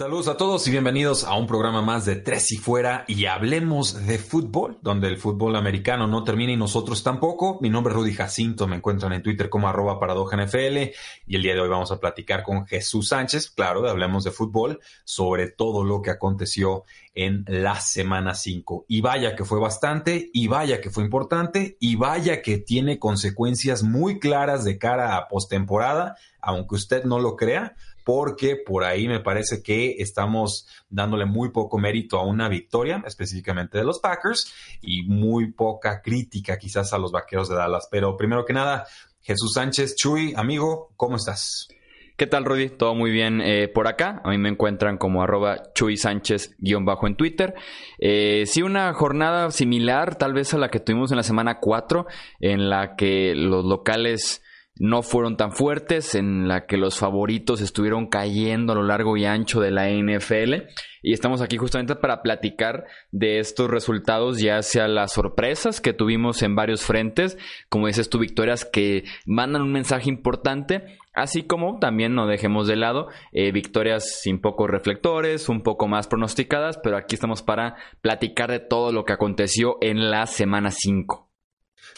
Saludos a todos y bienvenidos a un programa más de Tres y Fuera y hablemos de fútbol, donde el fútbol americano no termina y nosotros tampoco. Mi nombre es Rudy Jacinto, me encuentran en Twitter como arroba NFL y el día de hoy vamos a platicar con Jesús Sánchez, claro, hablemos de fútbol, sobre todo lo que aconteció en la semana 5. Y vaya que fue bastante, y vaya que fue importante, y vaya que tiene consecuencias muy claras de cara a postemporada, aunque usted no lo crea porque por ahí me parece que estamos dándole muy poco mérito a una victoria, específicamente de los Packers, y muy poca crítica quizás a los Vaqueros de Dallas. Pero primero que nada, Jesús Sánchez, Chuy, amigo, ¿cómo estás? ¿Qué tal, Rudy? Todo muy bien eh, por acá. A mí me encuentran como arroba Chuy Sánchez-bajo en Twitter. Eh, sí, una jornada similar tal vez a la que tuvimos en la semana 4, en la que los locales no fueron tan fuertes, en la que los favoritos estuvieron cayendo a lo largo y ancho de la NFL. Y estamos aquí justamente para platicar de estos resultados, ya sea las sorpresas que tuvimos en varios frentes, como dices tú, victorias que mandan un mensaje importante, así como también no dejemos de lado eh, victorias sin pocos reflectores, un poco más pronosticadas, pero aquí estamos para platicar de todo lo que aconteció en la semana 5.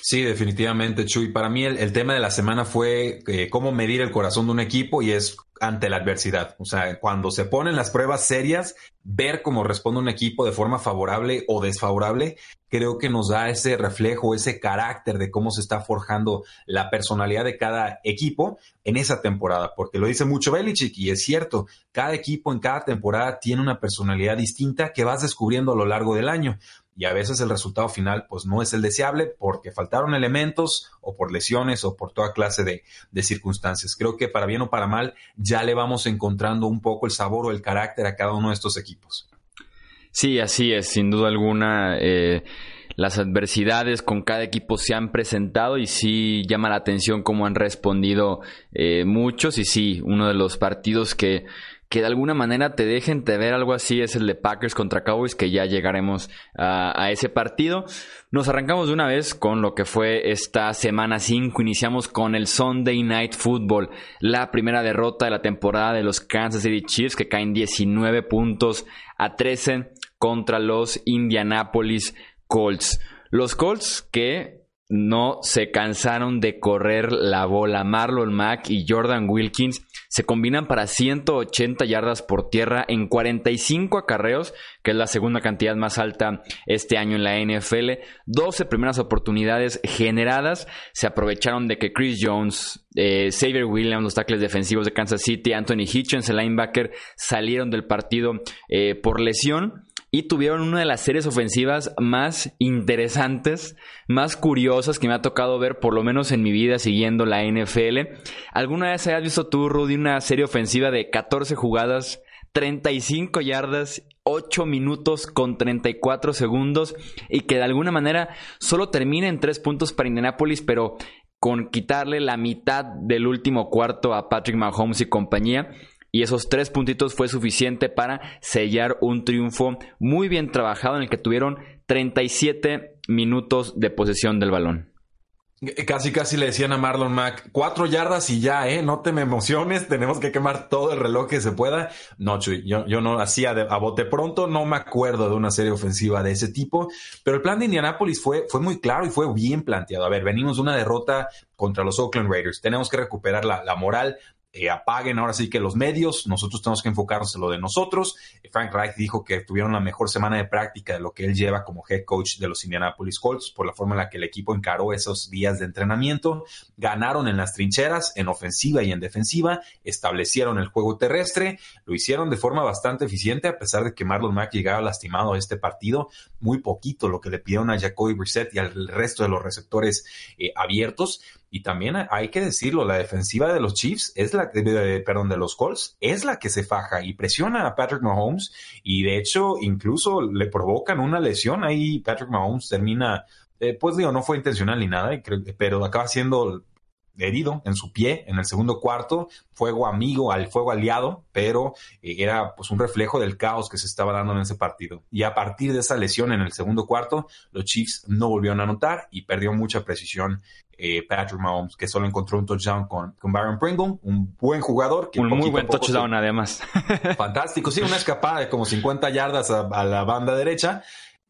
Sí, definitivamente, Chuy. Para mí el, tema de la semana fue eh, cómo medir el corazón de un equipo y es ante la adversidad. O sea, cuando se ponen las pruebas serias, ver cómo responde un equipo de forma favorable o desfavorable, creo que nos da ese reflejo, ese carácter de cómo se está forjando la personalidad de cada equipo en esa temporada. Porque lo dice mucho Belichick y es cierto, cada equipo en cada temporada tiene una personalidad distinta que vas descubriendo a lo largo del año y a veces el resultado final pues no es el deseable porque faltaron elementos o por lesiones o por toda clase de, circunstancias. Creo que para bien o para mal ya le vamos encontrando un poco el sabor o el carácter a cada uno de estos equipos. Sí, así es, sin duda alguna. Eh, las adversidades con cada equipo se han presentado y sí llama la atención cómo han respondido eh, muchos y sí, uno de los partidos que que de alguna manera te dejen de ver algo así es el de Packers contra Cowboys, que ya llegaremos a, ese partido. Nos arrancamos de una vez con lo que fue esta semana 5. Iniciamos con el Sunday Night Football, la primera derrota de la temporada de los Kansas City Chiefs, que caen 19 puntos a 13 contra los Indianapolis Colts. Los Colts que no se cansaron de correr la bola. Marlon Mack y Jordan Wilkins se combinan para 180 yardas por tierra en 45 acarreos, que es la segunda cantidad más alta este año en la NFL. 12 primeras oportunidades generadas. Se aprovecharon de que Chris Jones, eh, Xavier Williams, los tackles defensivos de Kansas City, Anthony Hitchens, el linebacker, salieron del partido eh, por lesión y tuvieron una de las series ofensivas más interesantes, más curiosas que me ha tocado ver, por lo menos en mi vida siguiendo la NFL. ¿Alguna vez hayas visto tú, Rudy, una serie ofensiva de 14 jugadas, 35 yardas, 8 minutos con 34 segundos y que de alguna manera solo termina en 3 puntos para Indianapolis, pero con quitarle la mitad del último cuarto a Patrick Mahomes y compañía? Y esos tres puntitos fue suficiente para sellar un triunfo muy bien trabajado en el que tuvieron 37 minutos de posesión del balón. Casi, casi le decían a Marlon Mack, cuatro yardas y ya, ¿eh? No te me emociones, tenemos que quemar todo el reloj que se pueda. No, Chuy, yo, no hacía a bote pronto, no me acuerdo de una serie ofensiva de ese tipo, pero el plan de Indianapolis fue, fue muy claro y fue bien planteado. A ver, venimos de una derrota contra los Oakland Raiders, tenemos que recuperar la moral, eh, apaguen ahora sí que los medios, nosotros tenemos que enfocarnos en lo de nosotros. Frank Reich dijo que tuvieron la mejor semana de práctica de lo que él lleva como head coach de los Indianapolis Colts por la forma en la que el equipo encaró esos días de entrenamiento. Ganaron en las trincheras, en ofensiva y en defensiva, establecieron el juego terrestre, lo hicieron de forma bastante eficiente a pesar de que Marlon Mack llegaba lastimado a este partido, muy poquito lo que le pidieron a Jacoby Brissett y al resto de los receptores eh, abiertos y también hay que decirlo, la defensiva de los Chiefs es la, perdón, de los Colts es la que se faja y presiona a Patrick Mahomes y de hecho incluso le provocan una lesión ahí. Patrick Mahomes termina, eh, pues digo, no fue intencional ni nada, pero acaba siendo herido en su pie en el segundo cuarto, fuego amigo al fuego aliado, pero eh, era pues un reflejo del caos que se estaba dando en ese partido. Y a partir de esa lesión en el segundo cuarto, los Chiefs no volvieron a anotar y perdió mucha precisión eh, Patrick Mahomes, que solo encontró un touchdown con, con Baron Pringle, un buen jugador. un muy buen touchdown además. Fantástico, sí, una escapada de como 50 yardas a la banda derecha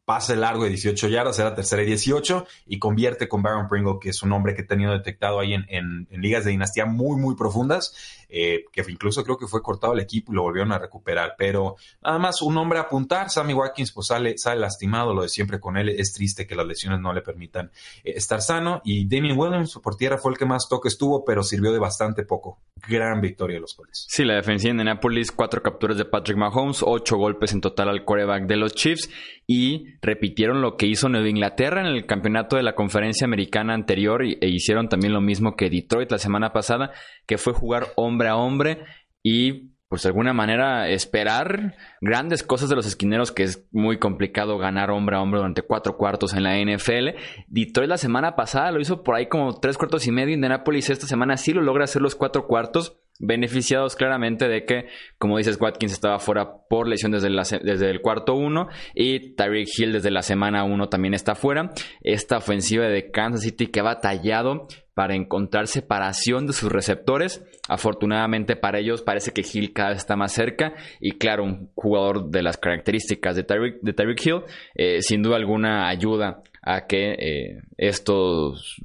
pase largo de 18 yardas, era tercera y 18, y convierte con Baron Pringle, que es un hombre que he tenido detectado ahí en, en, ligas de dinastía muy, muy profundas, eh, que incluso creo que fue cortado el equipo y lo volvieron a recuperar. Pero nada más un hombre a apuntar, Sammy Watkins pues sale, sale lastimado, lo de siempre con él, es triste que las lesiones no le permitan eh, estar sano, y Damien Williams por tierra fue el que más toque estuvo, pero sirvió de bastante poco. Gran victoria de los Colts. Sí, la defensiva de Nápoles, cuatro capturas de Patrick Mahomes, ocho golpes en total al quarterback de los Chiefs, y repitieron lo que hizo Nueva Inglaterra en el campeonato de la conferencia americana anterior e hicieron también lo mismo que Detroit la semana pasada, que fue jugar hombre a hombre y pues de alguna manera esperar grandes cosas de los esquineros que es muy complicado ganar hombre a hombre durante cuatro cuartos en la NFL. Detroit la semana pasada lo hizo por ahí como tres cuartos y medio. Indianapolis esta semana sí lo logra hacer los cuatro cuartos beneficiados claramente de que, como dices, Watkins estaba fuera por lesión desde, desde el cuarto uno y Tyreek Hill desde la semana uno también está fuera. Esta ofensiva de Kansas City que ha batallado para encontrar separación de sus receptores. Afortunadamente para ellos parece que Hill cada vez está más cerca y claro, un jugador de las características de Tyreek, de Hill eh, sin duda alguna ayuda a que eh, estos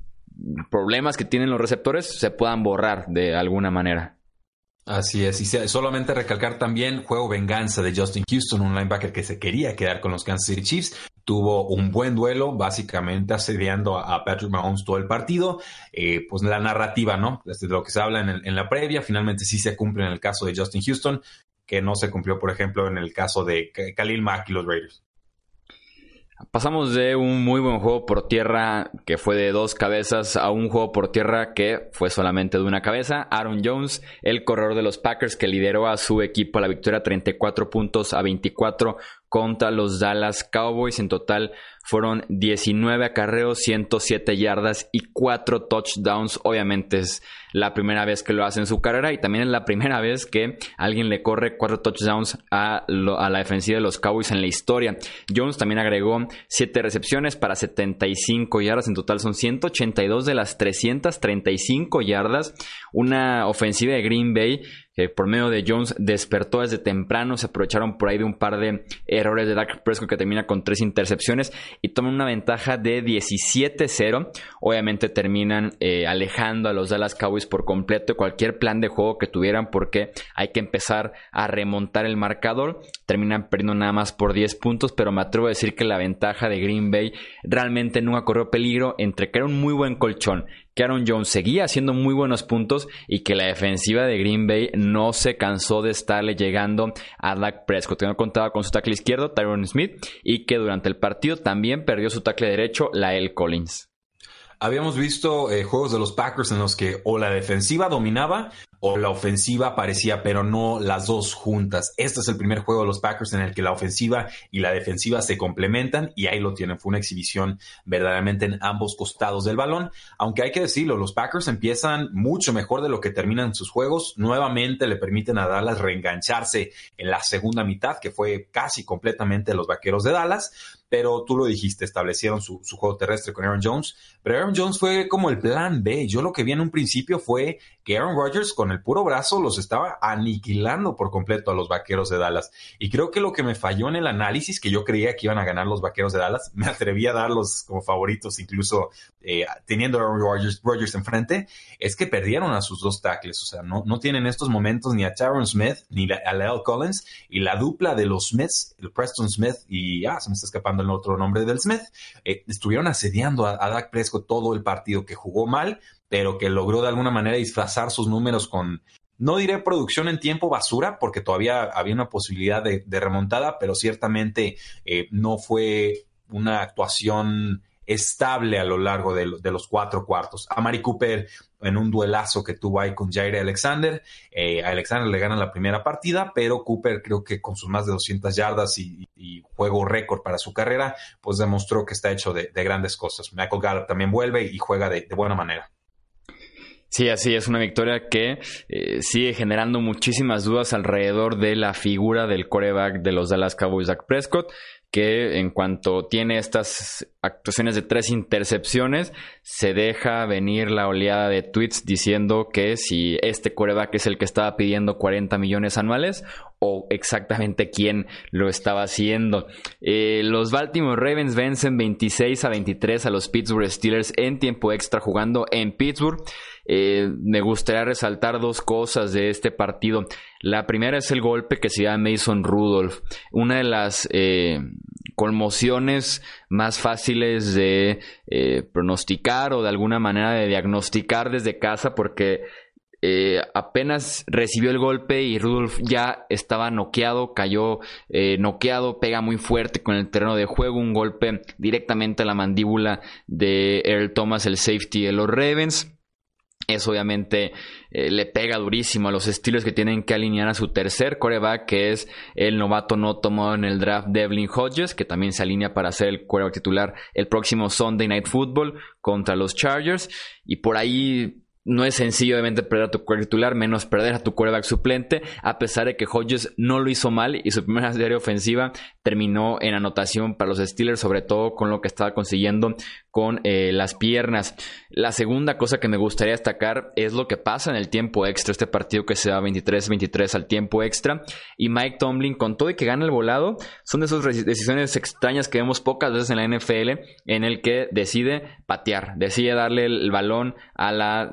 problemas que tienen los receptores se puedan borrar de alguna manera. Así es, y solamente recalcar también juego venganza de Justin Houston, un linebacker que se quería quedar con los Kansas City Chiefs. Tuvo un buen duelo, básicamente asediando a Patrick Mahomes todo el partido. Eh, pues la narrativa, ¿no? Desde lo que se habla en, en, la previa, finalmente sí se cumple en el caso de Justin Houston, que no se cumplió, por ejemplo, en el caso de Khalil Mack y los Raiders. Pasamos de un muy buen juego por tierra que fue de dos cabezas a un juego por tierra que fue solamente de una cabeza. Aaron Jones, el corredor de los Packers que lideró a su equipo a la victoria 34 puntos a 24 contra los Dallas Cowboys. En total fueron 19 acarreos, 107 yardas y 4 touchdowns. Obviamente es la primera vez que lo hace en su carrera y también es la primera vez que alguien le corre 4 touchdowns a, la defensiva de los Cowboys en la historia. Jones también agregó 7 recepciones para 75 yardas. En total son 182 de las 335 yardas. Una ofensiva de Green Bay que por medio de Jones despertó desde temprano, se aprovecharon por ahí de un par de errores de Dak Prescott que termina con tres intercepciones y toman una ventaja de 17-0. Obviamente terminan eh, alejando a los Dallas Cowboys por completo cualquier plan de juego que tuvieran porque hay que empezar a remontar el marcador. Terminan perdiendo nada más por 10 puntos, pero me atrevo a decir que la ventaja de Green Bay realmente nunca corrió peligro entre que era un muy buen colchón que Aaron Jones seguía haciendo muy buenos puntos y que la defensiva de Green Bay no se cansó de estarle llegando a Dak Prescott, que no contaba con su tackle izquierdo, Tyron Smith, y que durante el partido también perdió su tackle derecho, Lael Collins. Habíamos visto eh, juegos de los Packers en los que o la defensiva dominaba o la ofensiva parecía, pero no las dos juntas. Este es el primer juego de los Packers en el que la ofensiva y la defensiva se complementan y ahí lo tienen. Fue una exhibición verdaderamente en ambos costados del balón. Aunque hay que decirlo, los Packers empiezan mucho mejor de lo que terminan sus juegos. Nuevamente le permiten a Dallas reengancharse en la segunda mitad, que fue casi completamente los vaqueros de Dallas. Pero tú lo dijiste, establecieron su, su juego terrestre con Aaron Jones, pero Aaron Jones fue como el plan B. Yo lo que vi en un principio fue que Aaron Rodgers con el puro brazo los estaba aniquilando por completo a los vaqueros de Dallas. Y creo que lo que me falló en el análisis, que yo creía que iban a ganar los vaqueros de Dallas, me atreví a darlos como favoritos, incluso eh, teniendo a Aaron Rodgers, enfrente, es que perdieron a sus dos tackles. O sea, no, no tienen estos momentos ni a Tyron Smith ni a Lyle Collins. Y la dupla de los Smiths, el Preston Smith y, ah, se me está escapando el otro nombre del Smith, eh, estuvieron asediando a, a Dak Prescott todo el partido, que jugó mal pero que logró de alguna manera disfrazar sus números con, no diré producción en tiempo basura, porque todavía había una posibilidad de, remontada, pero ciertamente eh, no fue una actuación estable a lo largo de, los cuatro cuartos. A Mari Cooper en un duelazo que tuvo ahí con Jair Alexander. Eh, a Alexander le gana la primera partida, pero Cooper creo que con sus más de 200 yardas y, juego récord para su carrera, pues demostró que está hecho de, grandes cosas. Michael Gallup también vuelve y juega de buena manera. Sí, así es una victoria que eh, sigue generando muchísimas dudas alrededor de la figura del coreback de los Dallas Cowboys, Prescott, que en cuanto tiene estas actuaciones de tres intercepciones, se deja venir la oleada de tweets diciendo que si este coreback es el que estaba pidiendo 40 millones anuales o exactamente quién lo estaba haciendo. Eh, los Baltimore Ravens vencen 26 a 23 a los Pittsburgh Steelers en tiempo extra jugando en Pittsburgh. Eh, me gustaría resaltar dos cosas de este partido. La primera es el golpe que se da Mason Rudolph. Una de las eh, conmociones más fáciles de eh, pronosticar o de alguna manera de diagnosticar desde casa porque apenas recibió el golpe y Rudolph ya estaba noqueado, cayó noqueado, pega muy fuerte con el terreno de juego, un golpe directamente a la mandíbula de Earl Thomas, el safety de los Ravens. Eso obviamente eh, le pega durísimo a los estilos que tienen que alinear a su tercer coreback, que es el novato no tomado en el draft Devlin Hodges, que también se alinea para ser el coreback titular el próximo Sunday Night Football contra los Chargers. Y por ahí no es sencillo, obviamente, perder a tu quarterback titular, menos perder a tu quarterback suplente, a pesar de que Hodges no lo hizo mal y su primera serie ofensiva terminó en anotación para los Steelers, sobre todo con lo que estaba consiguiendo con eh, las piernas. La segunda cosa que me gustaría destacar es lo que pasa en el tiempo extra, este partido que se da 23-23 al tiempo extra, y Mike Tomlin, con todo y que gana el volado, son de esas decisiones extrañas que vemos pocas veces en la NFL, en el que decide patear, decide darle el balón a la,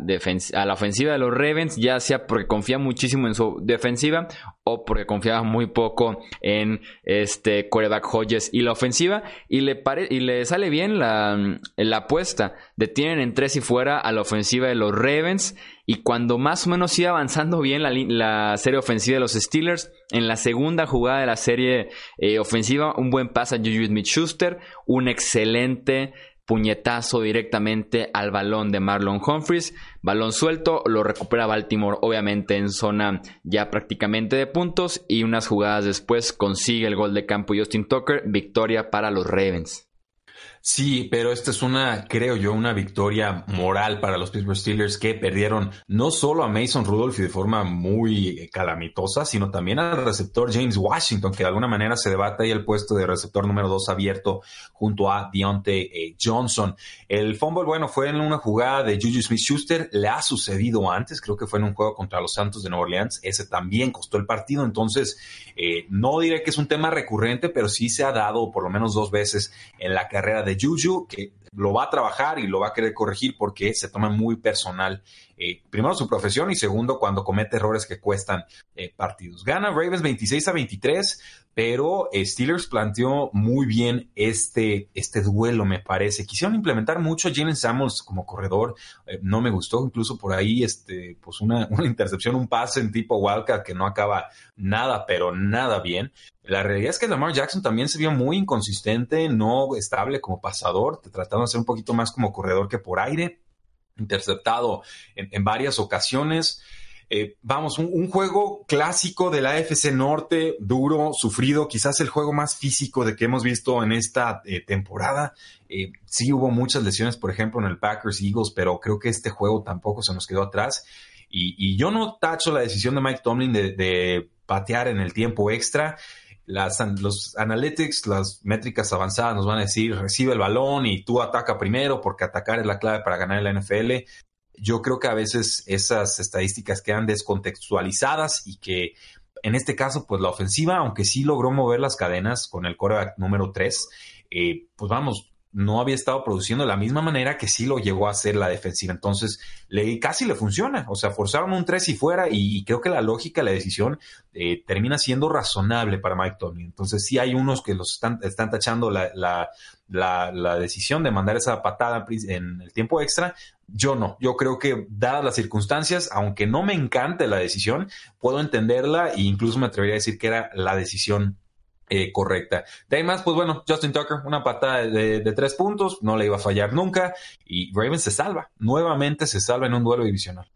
a la ofensiva de los Ravens, ya sea porque confía muchísimo en su defensiva o porque confiaba muy poco en este coreback Hodges y la ofensiva y le, y le sale bien la, la apuesta. Detienen en tres y fuera a la ofensiva de los Ravens y cuando más o menos iba avanzando bien la, la serie ofensiva de los Steelers, en la segunda jugada de la serie eh, ofensiva, un buen pase a Juju Smith-Schuster, un excelente puñetazo directamente al balón de Marlon Humphries. Balón suelto, lo recupera Baltimore obviamente en zona ya prácticamente de puntos y unas jugadas después consigue el gol de campo Justin Tucker, victoria para los Ravens. Sí, pero esta es una, creo yo, una victoria moral para los Pittsburgh Steelers que perdieron no solo a Mason Rudolph y de forma muy calamitosa, sino también al receptor James Washington, que de alguna manera se debate ahí el puesto de receptor número dos abierto junto a Deontay eh, Johnson. El fumble, bueno, fue en una jugada de Juju Smith-Schuster, le ha sucedido antes, creo que fue en un juego contra los Santos de Nueva Orleans, ese también costó el partido, entonces eh, no diré que es un tema recurrente, pero sí se ha dado por lo menos dos veces en la carrera de Juju, que lo va a trabajar y lo va a querer corregir porque se toma muy personal, eh, primero su profesión y segundo cuando comete errores que cuestan eh, partidos. Gana Ravens 26 a 23, pero eh, Steelers planteó muy bien este, este duelo, me parece. Quisieron implementar mucho a Jalen Samuels como corredor, no me gustó, incluso por ahí este, pues una, una intercepción, un pase en tipo Wildcat que no acaba nada, pero nada bien. La realidad es que Lamar Jackson también se vio muy inconsistente, no estable como pasador, tratando de ser un poquito más como corredor que por aire, interceptado en, varias ocasiones. Eh, vamos, un, juego clásico de la AFC Norte, duro, sufrido, quizás el juego más físico de que hemos visto en esta eh, temporada. Eh, sí hubo muchas lesiones, por ejemplo, en el Packers Eagles, pero creo que este juego tampoco se nos quedó atrás. Y, yo no tacho la decisión de Mike Tomlin de patear en el tiempo extra. las, los analytics, las métricas avanzadas nos van a decir recibe el balón y tú ataca primero porque atacar es la clave para ganar la NFL. Yo creo que a veces esas estadísticas quedan descontextualizadas y que en este caso, pues la ofensiva, aunque sí logró mover las cadenas con el coreback número 3, eh, pues vamos, no había estado produciendo de la misma manera que sí lo llegó a hacer la defensiva. Entonces, le, casi le funciona. O sea, forzaron un 3 y fuera y, creo que la lógica, la decisión eh, termina siendo razonable para Mike Tomlin. Entonces, sí hay unos que los están, están tachando la, la, la, decisión de mandar esa patada en el tiempo extra. Yo no. Yo creo que, dadas las circunstancias, aunque no me encante la decisión, puedo entenderla e incluso me atrevería a decir que era la decisión eh, correcta. De ahí más, pues bueno, Justin Tucker, una patada de, tres puntos, no le iba a fallar nunca y Ravens se salva, nuevamente se salva en un duelo divisional.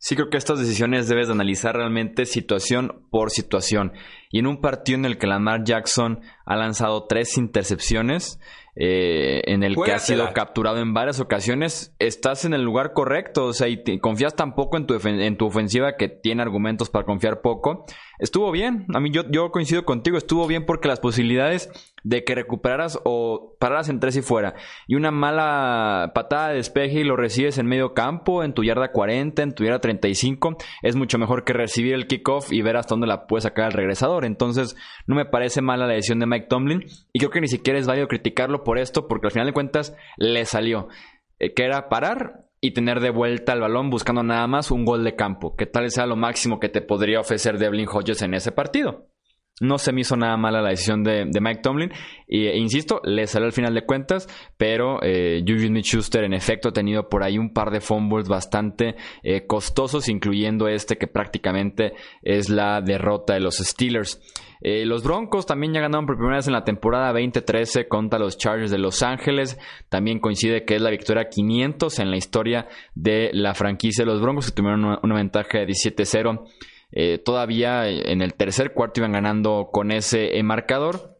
Sí, creo que estas decisiones debes de analizar realmente situación por situación. Y en un partido en el que Lamar Jackson ha lanzado tres intercepciones, eh, en el que ha sido capturado en varias ocasiones, estás en el lugar correcto, o sea, y confías tan poco en tu, en tu ofensiva que tiene argumentos para confiar poco. Estuvo bien, a mí yo, yo coincido contigo, estuvo bien porque las posibilidades de que recuperaras o pararas en tres y fuera y una mala patada de despeje y lo recibes en medio campo, en tu yarda 40, en tu yarda 35, es mucho mejor que recibir el kickoff y ver hasta dónde la puedes sacar al regresador. Entonces, no me parece mala la decisión de Mike Tomlin y creo que ni siquiera es válido criticarlo por esto porque al final de cuentas le salió. Eh, que era parar y tener de vuelta el balón buscando nada más un gol de campo, que tal sea lo máximo que te podría ofrecer Devlin Hodges en ese partido. No se me hizo nada mala la decisión de, Mike Tomlin. E, insisto, le salió al final de cuentas, pero eh, Juju schuster en efecto ha tenido por ahí un par de fumbles bastante eh, costosos, incluyendo este que prácticamente es la derrota de los Steelers. Eh, los Broncos también ya ganaron por primera vez en la temporada 2013 contra los Chargers de Los Ángeles. También coincide que es la victoria 500 en la historia de la franquicia de los Broncos, que tuvieron una, ventaja de 17-0 eh, todavía en el tercer cuarto iban ganando con ese marcador.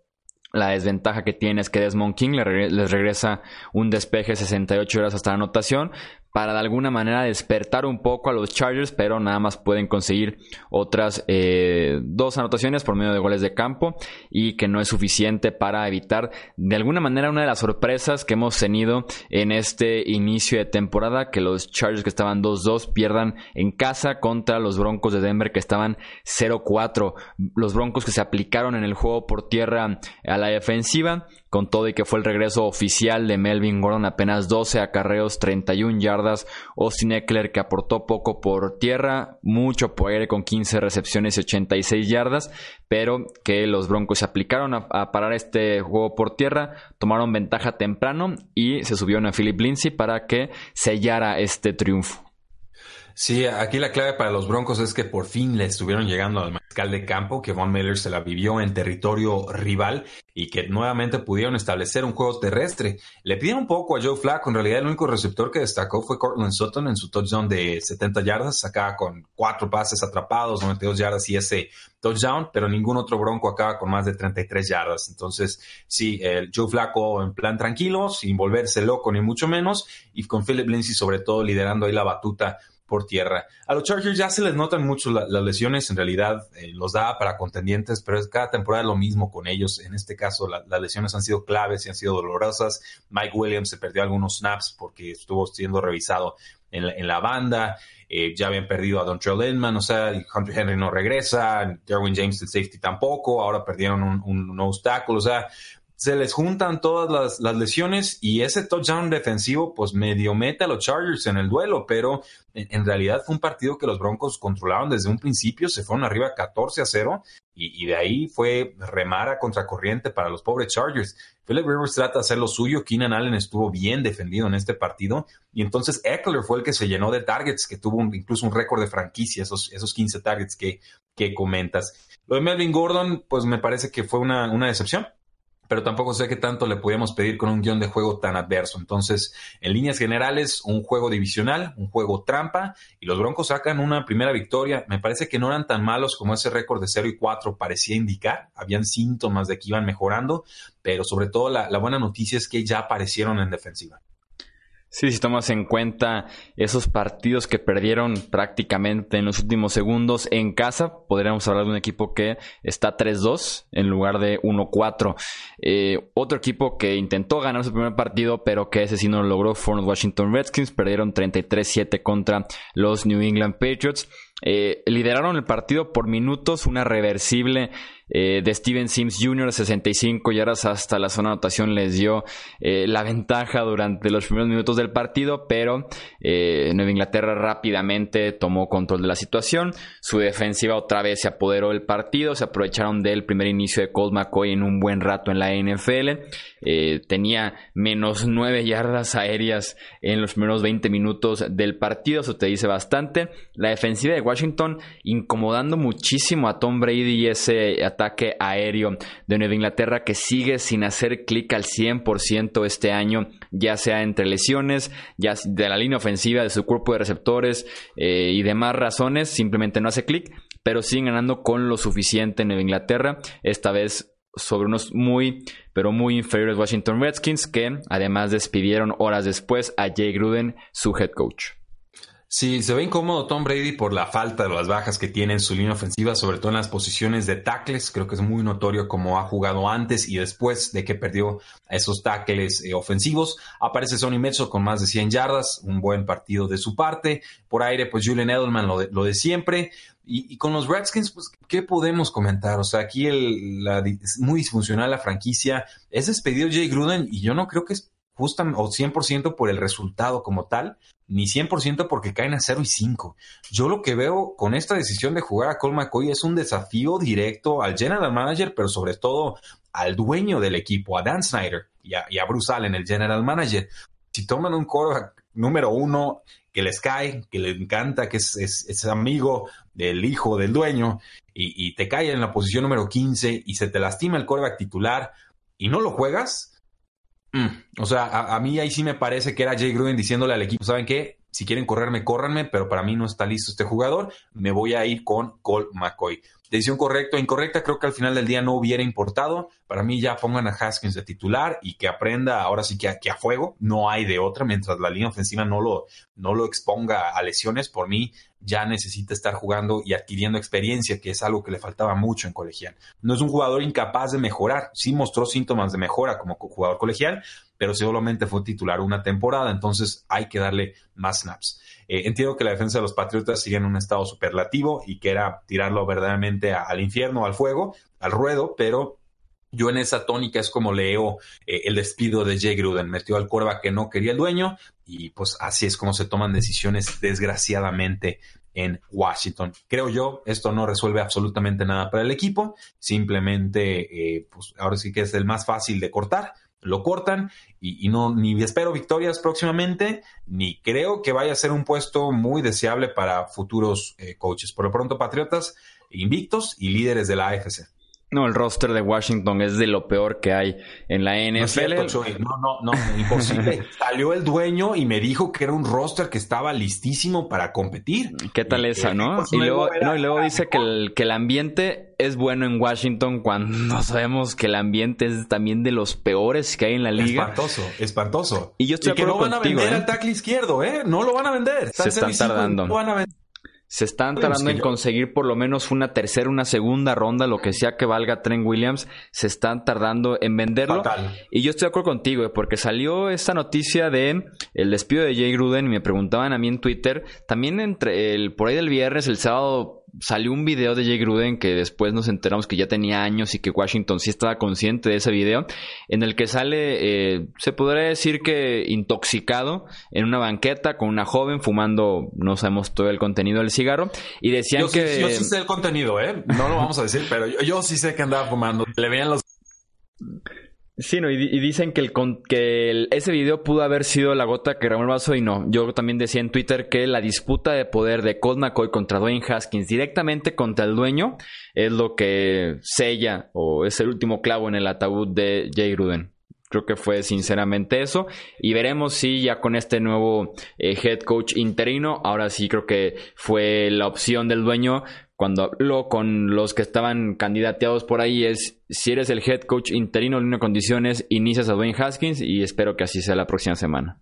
La desventaja que tiene es que Desmond King les regresa un despeje 68 horas hasta la anotación, para de alguna manera despertar un poco a los Chargers, pero nada más pueden conseguir otras eh, dos anotaciones por medio de goles de campo y que no es suficiente para evitar de alguna manera una de las sorpresas que hemos tenido en este inicio de temporada, que los Chargers que estaban 2-2 pierdan en casa contra los Broncos de Denver que estaban 0-4, los Broncos que se aplicaron en el juego por tierra a la defensiva con todo y que fue el regreso oficial de Melvin Gordon, apenas 12 acarreos, 31 yardas. Austin Eckler que aportó poco por tierra, mucho por aire con 15 recepciones y 86 yardas, pero que los Broncos se aplicaron a, parar este juego por tierra, tomaron ventaja temprano y se subieron a Philip Lindsay para que sellara este triunfo. Sí, aquí la clave para los Broncos es que por fin le estuvieron llegando al mariscal de campo, que Von Miller se la vivió en territorio rival y que nuevamente pudieron establecer un juego terrestre. Le pidieron un poco a Joe Flacco, en realidad el único receptor que destacó fue Cortland Sutton en su touchdown de 70 yardas, acá con cuatro pases atrapados, 92 yardas y ese touchdown, pero ningún otro Bronco acaba con más de 33 yardas. Entonces, sí, el Joe Flacco en plan tranquilo, sin volverse loco ni mucho menos, y con Philip Lindsay sobre todo liderando ahí la batuta por tierra. A los Chargers ya se les notan mucho las lesiones, en realidad eh, los da para contendientes, pero es cada temporada lo mismo con ellos. En este caso, las lesiones han sido claves y han sido dolorosas. Mike Williams se perdió algunos snaps porque estuvo siendo revisado en la, banda. Eh, ya habían perdido a Don Inman, o sea, Hunter Henry no regresa, Derwin James, el safety tampoco, ahora perdieron un, un obstáculo, o sea, se les juntan todas las, lesiones y ese touchdown defensivo pues medio mete a los Chargers en el duelo, pero en, realidad fue un partido que los Broncos controlaron desde un principio, se fueron arriba 14 a 0 y, de ahí fue remar a contracorriente para los pobres Chargers. Philip Rivers trata de hacer lo suyo, Keenan Allen estuvo bien defendido en este partido y entonces Eckler fue el que se llenó de targets, que tuvo incluso un récord de franquicia, esos, esos 15 targets que, que comentas. Lo de Melvin Gordon pues me parece que fue una, una decepción pero tampoco sé qué tanto le podíamos pedir con un guion de juego tan adverso. Entonces, en líneas generales, un juego divisional, un juego trampa, y los Broncos sacan una primera victoria. Me parece que no eran tan malos como ese récord de 0 y 4 parecía indicar. Habían síntomas de que iban mejorando, pero sobre todo la, buena noticia es que ya aparecieron en defensiva. Sí, si tomas en cuenta esos partidos que perdieron prácticamente en los últimos segundos en casa, podríamos hablar de un equipo que está 3-2 en lugar de 1-4. Eh, otro equipo que intentó ganar su primer partido, pero que ese sí no lo logró, fueron los Washington Redskins, perdieron 33-7 contra los New England Patriots. Eh, lideraron el partido por minutos, una reversible eh, de Steven Sims Jr. 65 yardas hasta la zona de anotación les dio eh, la ventaja durante los primeros minutos del partido, pero Nueva Inglaterra rápidamente tomó control de la situación. Su defensiva otra vez se apoderó del partido, se aprovecharon del primer inicio de Colt McCoy en un buen rato en la NFL. Tenía menos 9 yardas aéreas en los primeros 20 minutos del partido, eso te dice bastante. La defensiva de Washington incomodando muchísimo a Tom Brady y ese ataque aéreo de Nueva Inglaterra que sigue sin hacer clic al 100% este año, ya sea entre lesiones, ya de la línea ofensiva, de su cuerpo de receptores eh, y demás razones, simplemente no hace clic, pero siguen ganando con lo suficiente en Nueva Inglaterra, esta vez sobre unos muy, pero muy inferiores Washington Redskins que además despidieron horas después a Jay Gruden, su head coach. Sí, se ve incómodo Tom Brady por la falta de las bajas que tiene en su línea ofensiva, sobre todo en las posiciones de tackles. Creo que es muy notorio cómo ha jugado antes y después de que perdió esos tackles eh, ofensivos. Aparece Sonny Metso con más de 100 yardas, un buen partido de su parte. Por aire, pues Julian Edelman lo de, lo de siempre. Y, con los Redskins, pues, ¿qué podemos comentar? O sea, aquí el, es muy disfuncional la franquicia. Es despedido Jay Gruden y yo no creo que es justa o 100% por el resultado como tal, ni 100% porque caen a 0 y 5. Yo lo que veo con esta decisión de jugar a Cole McCoy es un desafío directo al general manager, pero sobre todo al dueño del equipo, a Dan Snyder y a, Bruce Allen, el general manager. Si toman un core número uno que les cae, que le encanta, que es, es, amigo del hijo del dueño, y, te cae en la posición número 15 y se te lastima el coreback titular y no lo juegas, Mm, o sea, a, mí ahí sí me parece que era Jay Gruden diciéndole al equipo, ¿saben qué? Si quieren correrme, córranme, pero para mí no está listo este jugador. Me voy a ir con Cole McCoy. Decisión correcta o incorrecta, creo que al final del día no hubiera importado. Para mí ya pongan a Haskins de titular y que aprenda ahora sí que a, a fuego. No hay de otra mientras la línea ofensiva no lo, no lo exponga a lesiones. Por mí ya necesita estar jugando y adquiriendo experiencia, que es algo que le faltaba mucho en colegial. No es un jugador incapaz de mejorar. Sí mostró síntomas de mejora como jugador colegial, pero solamente fue titular una temporada, entonces hay que darle más snaps. Eh, entiendo que la defensa de los Patriotas sigue en un estado superlativo y que era tirarlo verdaderamente al infierno, al fuego, al ruedo, pero yo en esa tónica es como leo eh, el despido de Jay Gruden. Metió al corva que no quería el dueño y pues así es como se toman decisiones desgraciadamente en Washington. Creo yo, esto no resuelve absolutamente nada para el equipo. Simplemente, eh, pues ahora sí que es el más fácil de cortar lo cortan y, no ni espero victorias próximamente ni creo que vaya a ser un puesto muy deseable para futuros eh, coaches. Por lo pronto, Patriotas invictos y líderes de la AFC. No, el roster de Washington es de lo peor que hay en la NFL. No, no, no, imposible. Salió el dueño y me dijo que era un roster que estaba listísimo para competir. ¿Qué tal esa, no? Y luego, no, y luego dice que el, que el ambiente es bueno en Washington cuando sabemos que el ambiente es también de los peores que hay en la liga. Espantoso, espantoso. Y yo estoy que no van a vender al ¿eh? tackle izquierdo, ¿eh? No lo van a vender. Se están tardando. No van a vender. Se están tardando en conseguir por lo menos una tercera, una segunda ronda, lo que sea que valga Trent Williams. Se están tardando en venderlo. Y yo estoy de acuerdo contigo, eh, porque salió esta noticia de el despido de Jay Gruden y me preguntaban a mí en Twitter. También entre el por ahí del viernes, el sábado salió un video de Jay Gruden que después nos enteramos que ya tenía años y que Washington sí estaba consciente de ese video, en el que sale, eh, se podría decir que intoxicado en una banqueta con una joven fumando, no sabemos todo el contenido del cigarro, y decían que... yo sí sé el contenido, ¿eh? No lo vamos a decir, pero yo, yo sí sé que andaba fumando. Le veían los... Sí, no, y, dicen que, el, que ese video pudo haber sido la gota que remó el vaso y no. Yo también decía en Twitter que la disputa de poder de Colt McCoy contra Dwayne Haskins directamente contra el dueño es lo que sella o es el último clavo en el ataúd de Jay Gruden. Creo que fue sinceramente eso. Y veremos si ya con este nuevo eh, head coach interino, ahora sí creo que fue la opción del dueño cuando habló con los que estaban candidateados por ahí es si eres el head coach interino en una condiciones, inicias a Dwayne Haskins y espero que así sea la próxima semana.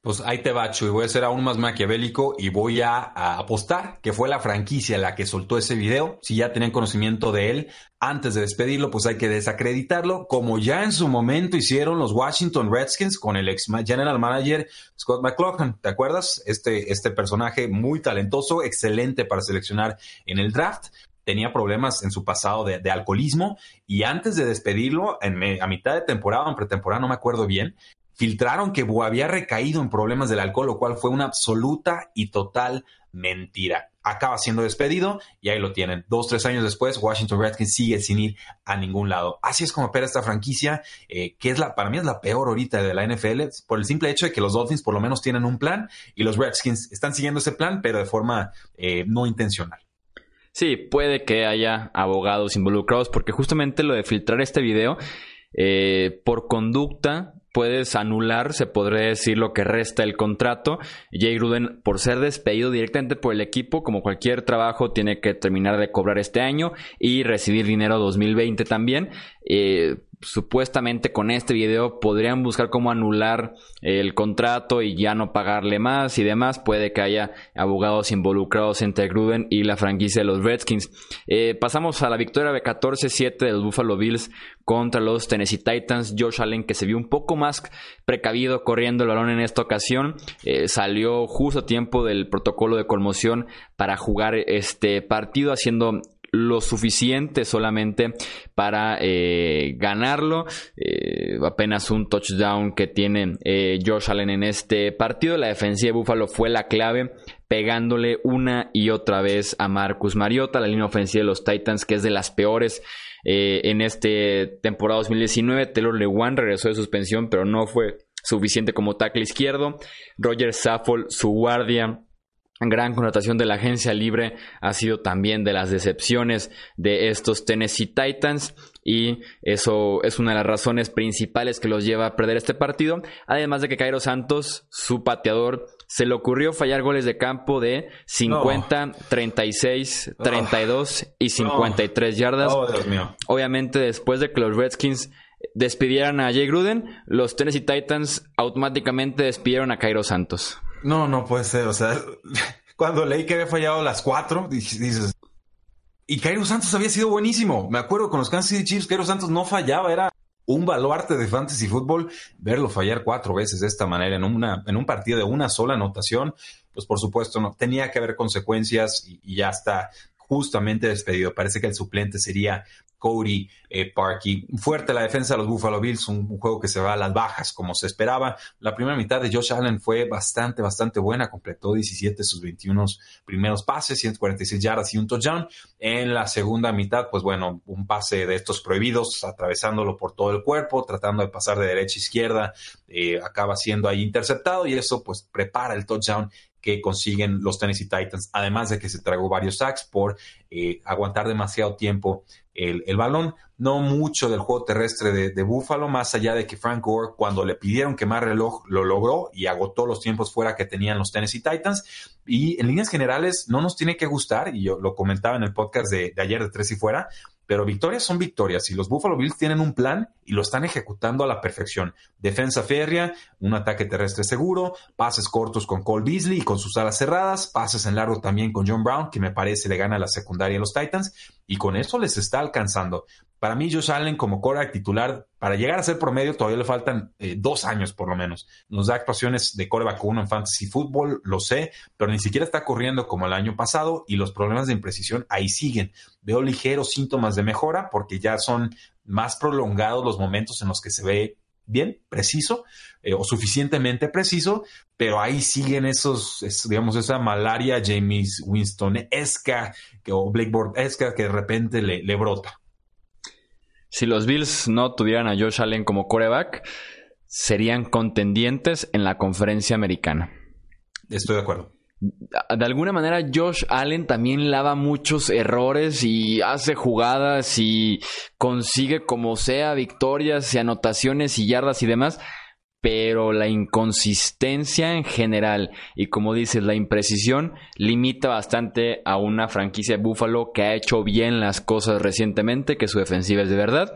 Pues ahí te bacho y voy a ser aún más maquiavélico y voy a, apostar que fue la franquicia la que soltó ese video. Si ya tenían conocimiento de él antes de despedirlo, pues hay que desacreditarlo, como ya en su momento hicieron los Washington Redskins con el ex general manager Scott McLaughlin. ¿Te acuerdas? Este, este personaje muy talentoso, excelente para seleccionar en el draft tenía problemas en su pasado de, alcoholismo y antes de despedirlo, en a mitad de temporada o en pretemporada, no me acuerdo bien, filtraron que había recaído en problemas del alcohol, lo cual fue una absoluta y total mentira. Acaba siendo despedido y ahí lo tienen. Dos, tres años después, Washington Redskins sigue sin ir a ningún lado. Así es como opera esta franquicia, eh, que es la, para mí es la peor ahorita de la NFL, por el simple hecho de que los Dolphins por lo menos tienen un plan y los Redskins están siguiendo ese plan, pero de forma eh, no intencional. Sí, puede que haya abogados involucrados, porque justamente lo de filtrar este video eh, por conducta puedes anular, se podría decir, lo que resta el contrato. Jay Gruden, por ser despedido directamente por el equipo, como cualquier trabajo, tiene que terminar de cobrar este año y recibir dinero 2020 también. Eh, supuestamente con este video podrían buscar cómo anular el contrato y ya no pagarle más y demás. Puede que haya abogados involucrados entre Gruden y la franquicia de los Redskins. Eh, pasamos a la victoria de 14-7 de los Buffalo Bills contra los Tennessee Titans. Josh Allen, que se vio un poco más precavido corriendo el balón en esta ocasión, eh, salió justo a tiempo del protocolo de conmoción para jugar este partido, haciendo lo suficiente solamente para eh, ganarlo. Eh, apenas un touchdown que tiene eh, Josh Allen en este partido. La defensiva de Buffalo fue la clave, pegándole una y otra vez a Marcus Mariota, la línea ofensiva de los Titans, que es de las peores. en este temporada 2019, Taylor Lewan regresó de suspensión, pero no fue suficiente como tackle izquierdo. Roger Saffold, su guardia, gran connotación de la agencia libre ha sido también de las decepciones de estos Tennessee Titans y eso es una de las razones principales que los lleva a perder este partido. Además de que Cairo Santos, su pateador, se le ocurrió fallar goles de campo de 50, 36, 32 y 53 yardas. Oh, Dios mío. Obviamente después de que los Redskins despidieran a Jay Gruden, los Tennessee Titans automáticamente despidieron a Cairo Santos. No, no puede ser. O sea, cuando leí que había fallado las cuatro, dices. Y Cairo Santos había sido buenísimo. Me acuerdo con los Kansas City Chiefs, Cairo Santos no fallaba, era un baluarte de fantasy fútbol. Verlo fallar cuatro veces de esta manera en, una, en un partido de una sola anotación, pues por supuesto no tenía que haber consecuencias y, y ya está justamente despedido. Parece que el suplente sería Cody eh. Fuerte la defensa de los Buffalo Bills, un, juego que se va a las bajas como se esperaba. La primera mitad de Josh Allen fue bastante, bastante buena, completó 17 de sus 21 primeros pases, 146 yardas y un touchdown. En la segunda mitad, pues bueno, un pase de estos prohibidos, atravesándolo por todo el cuerpo, tratando de pasar de derecha a izquierda, eh, acaba siendo ahí interceptado y eso pues prepara el touchdown que consiguen los Tennessee Titans, además de que se tragó varios sacks por eh, aguantar demasiado tiempo el, balón. No mucho del juego terrestre de, de Buffalo, más allá de que Frank Gore, cuando le pidieron quemar reloj, lo logró y agotó los tiempos fuera que tenían los Tennessee Titans. Y en líneas generales, no nos tiene que gustar, y yo lo comentaba en el podcast de, de ayer de Tres y Fuera, pero victorias son victorias y los Buffalo Bills tienen un plan y lo están ejecutando a la perfección. Defensa férrea, un ataque terrestre seguro, pases cortos con Cole Beasley y con sus alas cerradas, pases en largo también con John Brown, que me parece le gana la secundaria a los Titans, y con eso les está alcanzando. Para mí, Josh Allen como quarterback titular, para llegar a ser promedio, todavía le faltan eh, dos años por lo menos. Nos da actuaciones de quarterback uno en fantasy football, lo sé, pero ni siquiera está corriendo como el año pasado y los problemas de imprecisión ahí siguen. Veo ligeros síntomas de mejora porque ya son más prolongados los momentos en los que se ve bien, preciso eh, o suficientemente preciso, pero ahí siguen esos, digamos, esa malaria James Winston-esca o Blackboard-esca que de repente le brota. Si los Bills no tuvieran a Josh Allen como coreback, serían contendientes en la conferencia americana. Estoy de acuerdo. De alguna manera Josh Allen también lava muchos errores y hace jugadas y consigue como sea victorias y anotaciones y yardas y demás pero la inconsistencia en general y como dices, la imprecisión limita bastante a una franquicia de Buffalo que ha hecho bien las cosas recientemente, que su defensiva es de verdad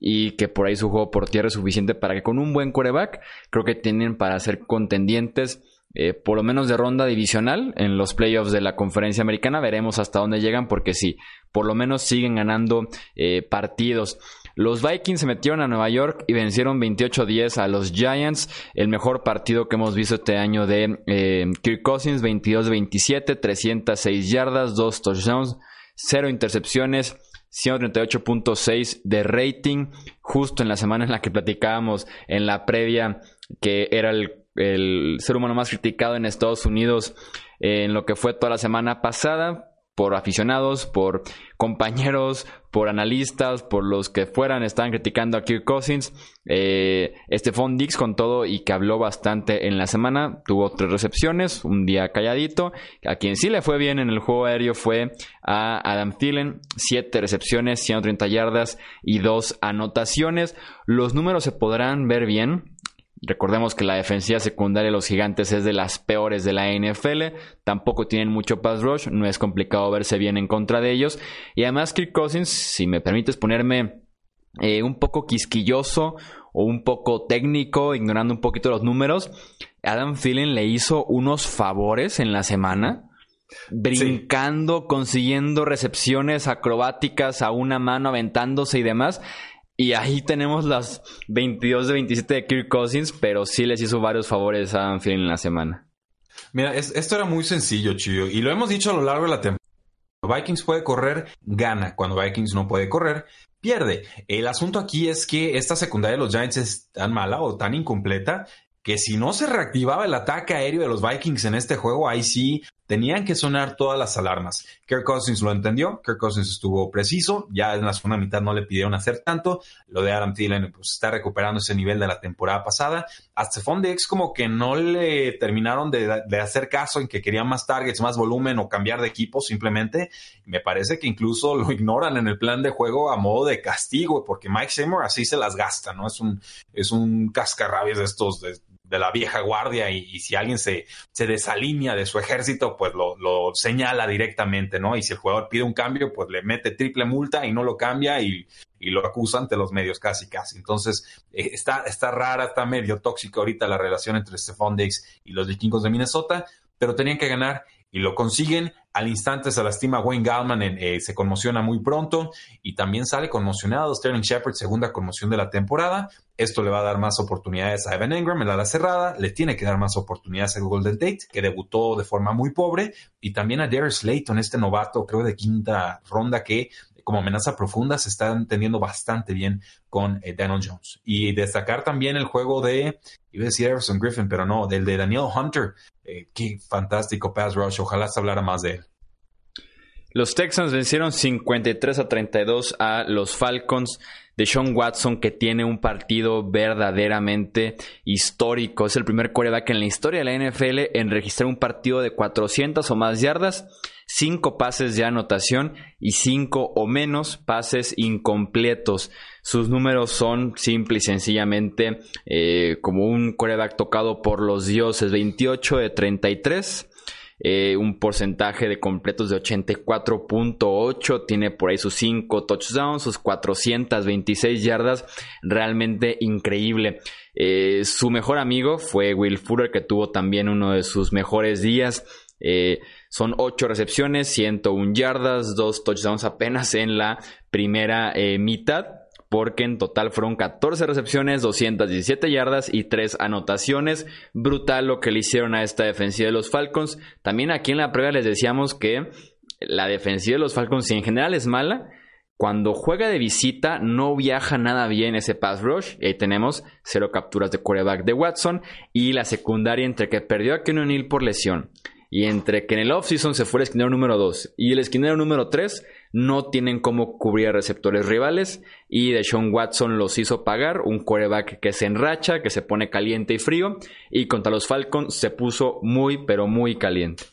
y que por ahí su juego por tierra es suficiente para que con un buen coreback creo que tienen para ser contendientes eh, por lo menos de ronda divisional en los playoffs de la conferencia americana. Veremos hasta dónde llegan porque sí, por lo menos siguen ganando eh, partidos. Los Vikings se metieron a Nueva York y vencieron 28-10 a los Giants. El mejor partido que hemos visto este año de eh, Kirk Cousins, 22-27, 306 yardas, 2 touchdowns, 0 intercepciones. 138.6 de rating, justo en la semana en la que platicábamos en la previa, que era el, el ser humano más criticado en Estados Unidos en lo que fue toda la semana pasada por aficionados, por compañeros, por analistas, por los que fueran, estaban criticando a Kirk Cousins. Eh, Stephon Dix con todo y que habló bastante en la semana, tuvo tres recepciones, un día calladito. A quien sí le fue bien en el juego aéreo fue a Adam Thielen, siete recepciones, 130 yardas y dos anotaciones. Los números se podrán ver bien, Recordemos que la defensiva secundaria de los gigantes es de las peores de la NFL. Tampoco tienen mucho pass rush. No es complicado verse bien en contra de ellos. Y además, Kirk Cousins, si me permites ponerme eh, un poco quisquilloso o un poco técnico, ignorando un poquito los números, Adam Thielen le hizo unos favores en la semana. Brincando, consiguiendo recepciones acrobáticas a una mano, aventándose y demás. Y ahí tenemos las 22 de 27 de Kirk Cousins, pero sí les hizo varios favores a Anfield en la semana. Mira, esto era muy sencillo, Chiyo, y lo hemos dicho a lo largo de la temporada. Vikings puede correr, gana. Cuando Vikings no puede correr, pierde. El asunto aquí es que esta secundaria de los Giants es tan mala o tan incompleta que si no se reactivaba el ataque aéreo de los Vikings en este juego, ahí sí tenían que sonar todas las alarmas. Kirk Cousins lo entendió, Kirk Cousins estuvo preciso, ya en la segunda mitad no le pidieron hacer tanto, lo de Adam Thielen pues está recuperando ese nivel de la temporada pasada. A Stephon Diggs como que no le terminaron de, de, hacer caso en que querían más targets, más volumen o cambiar de equipo simplemente. Me parece que incluso lo ignoran en el plan de juego a modo de castigo, porque Mike Seymour así se las gasta, ¿no? Es un, es un cascarrabias de estos, de, de la vieja guardia y, si alguien se, se, desalinea de su ejército, pues lo, señala directamente, ¿no? Y si el jugador pide un cambio, pues le mete triple multa y no lo cambia y, y lo acusa ante los medios casi casi. Entonces, eh, está, está rara, está medio tóxica ahorita la relación entre Stephon Diggs y los vikingos de Minnesota, pero tenían que ganar y lo consiguen. Al instante se lastima Wayne Gallman, eh, se conmociona muy pronto y también sale conmocionado Sterling Shepard, segunda conmoción de la temporada. Esto le va a dar más oportunidades a Evan Engram en la ala cerrada, le tiene que dar más oportunidades a Golden Tate, que debutó de forma muy pobre, y también a Darius Slayton, este novato, creo de quinta ronda, que como amenaza profunda se está entendiendo bastante bien con eh, Daniel Jones. Y destacar también el juego de, iba a decir Everson Griffin, pero no, del de Daniel Hunter, eh, qué fantástico pass rush. Ojalá se hablara más de él. Los Texans vencieron 53 a 32 a los Falcons de Sean Watson, que tiene un partido verdaderamente histórico. Es el primer coreback en la historia de la NFL en registrar un partido de 400 o más yardas, 5 pases de anotación y 5 o menos pases incompletos. Sus números son simple y sencillamente eh, como un coreback tocado por los dioses. 28 de 33. Eh, un porcentaje de completos de 84.8, tiene por ahí sus 5 touchdowns, sus 426 yardas, realmente increíble. Eh, su mejor amigo fue Will Fuller, que tuvo también uno de sus mejores días. son 8 recepciones, 101 yardas, 2 touchdowns apenas en la primera mitad porque en total fueron 14 recepciones, 217 yardas y 3 anotaciones. Brutal lo que le hicieron a esta defensiva de los Falcons. También aquí en la prueba les decíamos que la defensiva de los Falcons, si en general es mala, cuando juega de visita no viaja nada bien ese pass rush. Y ahí tenemos cero capturas de quarterback de Watson y la secundaria entre que perdió a Ken O'Neill por lesión y entre que en el offseason se fue el esquinero número 2 y el esquinero número 3 no tienen cómo cubrir a receptores rivales y Deshaun Watson los hizo pagar, un quarterback que se enracha, que se pone caliente y frío y contra los Falcons se puso muy pero muy caliente.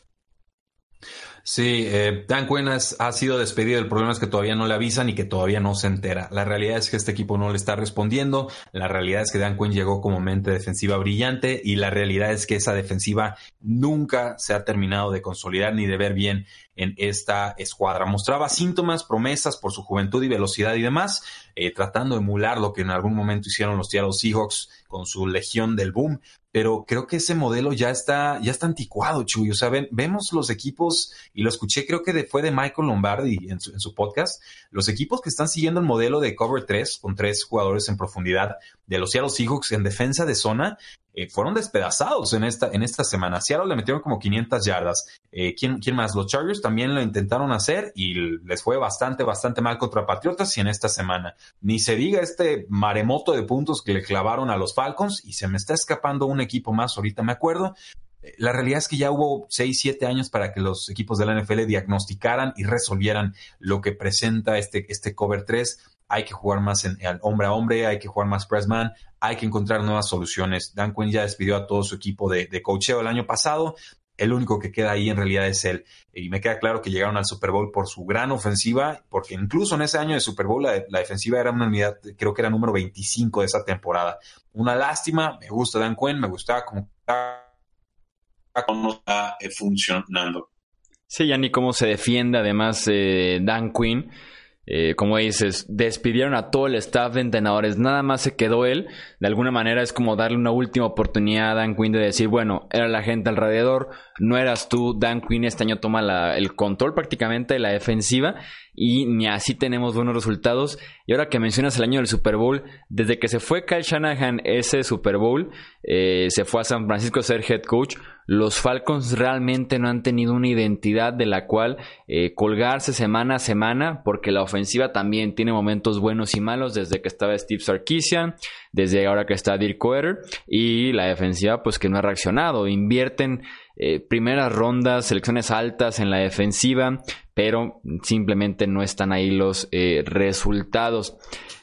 Sí, eh, Dan Quinn ha sido despedido. El problema es que todavía no le avisan y que todavía no se entera. La realidad es que este equipo no le está respondiendo. La realidad es que Dan Quinn llegó como mente defensiva brillante y la realidad es que esa defensiva nunca se ha terminado de consolidar ni de ver bien en esta escuadra. Mostraba síntomas, promesas por su juventud y velocidad y demás, eh, tratando de emular lo que en algún momento hicieron los Seattle Seahawks con su legión del boom, pero creo que ese modelo ya está, ya está anticuado, Chuy. O sea, vemos los equipos, y lo escuché, creo que fue de Michael Lombardi en su, en su, podcast, los equipos que están siguiendo el modelo de cover 3, con tres jugadores en profundidad, de los Seattle Seahawks en defensa de zona, eh, fueron despedazados en esta, en esta semana. Seattle le metieron como 500 yardas. Eh, ¿quién, ¿Quién más? Los Chargers también lo intentaron hacer y les fue bastante, bastante mal contra Patriotas y en esta semana. Ni se diga este maremoto de puntos que le clavaron a los Falcons y se me está escapando un equipo más, ahorita me acuerdo. Eh, la realidad es que ya hubo 6, 7 años para que los equipos de la NFL diagnosticaran y resolvieran lo que presenta este, este cover 3 hay que jugar más en, hombre a hombre, hay que jugar más pressman, hay que encontrar nuevas soluciones. Dan Quinn ya despidió a todo su equipo de, de coacheo el año pasado. El único que queda ahí en realidad es él. Y me queda claro que llegaron al Super Bowl por su gran ofensiva, porque incluso en ese año de Super Bowl la, defensiva era una unidad, creo que era número 25 de esa temporada. Una lástima, me gusta Dan Quinn, me gustaba como está funcionando. Sí, ya ni cómo se defiende además eh, Dan Quinn. Eh, como dices, despidieron a todo el staff de entrenadores, nada más se quedó él. De alguna manera es como darle una última oportunidad a Dan Quinn de decir, bueno, era la gente alrededor, no eras tú, Dan Quinn este año toma el control prácticamente de la defensiva y ni así tenemos buenos resultados. Y ahora que mencionas el año del Super Bowl, desde que se fue Kyle Shanahan ese Super Bowl, eh, se fue a San Francisco a ser head coach, los Falcons realmente no han tenido una identidad de la cual eh, colgarse semana a semana, porque la ofensiva también tiene momentos buenos y malos, desde que estaba Steve Sarkisian, desde ahora que está Dirk Coeter, y la defensiva pues que no ha reaccionado, invierten eh, primeras rondas, selecciones altas en la defensiva, pero simplemente no están ahí los eh, resultados.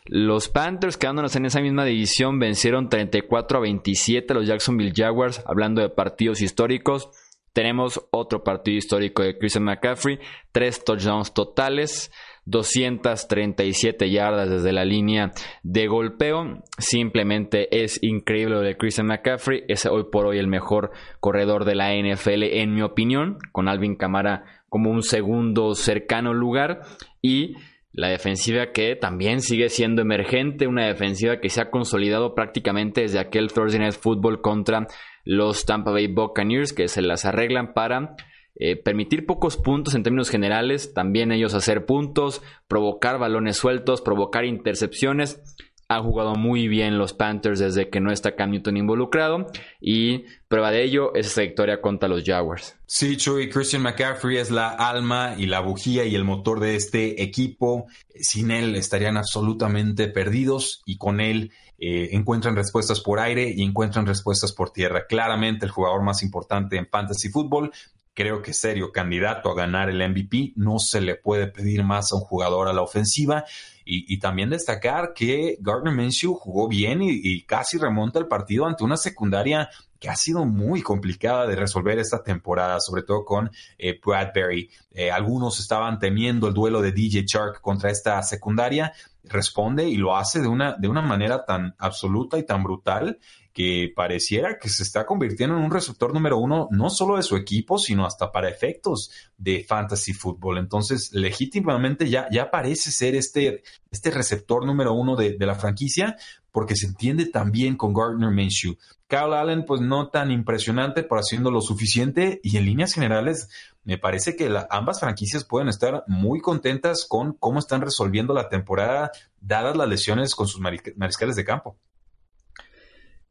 Los Panthers, quedándonos en esa misma división, vencieron 34 a 27 a los Jacksonville Jaguars, hablando de partidos históricos. Tenemos otro partido histórico de Christian McCaffrey, tres touchdowns totales. 237 yardas desde la línea de golpeo. Simplemente es increíble lo de Christian McCaffrey. Es hoy por hoy el mejor corredor de la NFL, en mi opinión, con Alvin Camara como un segundo cercano lugar. Y la defensiva que también sigue siendo emergente, una defensiva que se ha consolidado prácticamente desde aquel Thursday Night Football contra los Tampa Bay Buccaneers, que se las arreglan para eh, permitir pocos puntos en términos generales, también ellos hacer puntos, provocar balones sueltos, provocar intercepciones. Han jugado muy bien los Panthers desde que no está Cam Newton involucrado y prueba de ello es esta victoria contra los Jaguars. Sí, Chuy, Christian McCaffrey es la alma y la bujía y el motor de este equipo. Sin él estarían absolutamente perdidos y con él eh, encuentran respuestas por aire y encuentran respuestas por tierra. Claramente el jugador más importante en fantasy fútbol, creo que serio candidato a ganar el MVP. No se le puede pedir más a un jugador a la ofensiva. Y, también destacar que Gardner Minshew jugó bien y, casi remonta el partido ante una secundaria que ha sido muy complicada de resolver esta temporada, sobre todo con eh, Bradbury. Eh, algunos estaban temiendo el duelo de DJ Shark contra esta secundaria. Responde y lo hace de una, de una manera tan absoluta y tan brutal que pareciera que se está convirtiendo en un receptor número uno, no solo de su equipo, sino hasta para efectos de fantasy fútbol. Entonces, legítimamente ya, ya parece ser este, este receptor número uno de, la franquicia, porque se entiende también con Gardner Minshew. Kyle Allen, pues no tan impresionante, por haciendo lo suficiente, y en líneas generales, me parece que ambas franquicias pueden estar muy contentas con cómo están resolviendo la temporada, dadas las lesiones con sus mariscales de campo.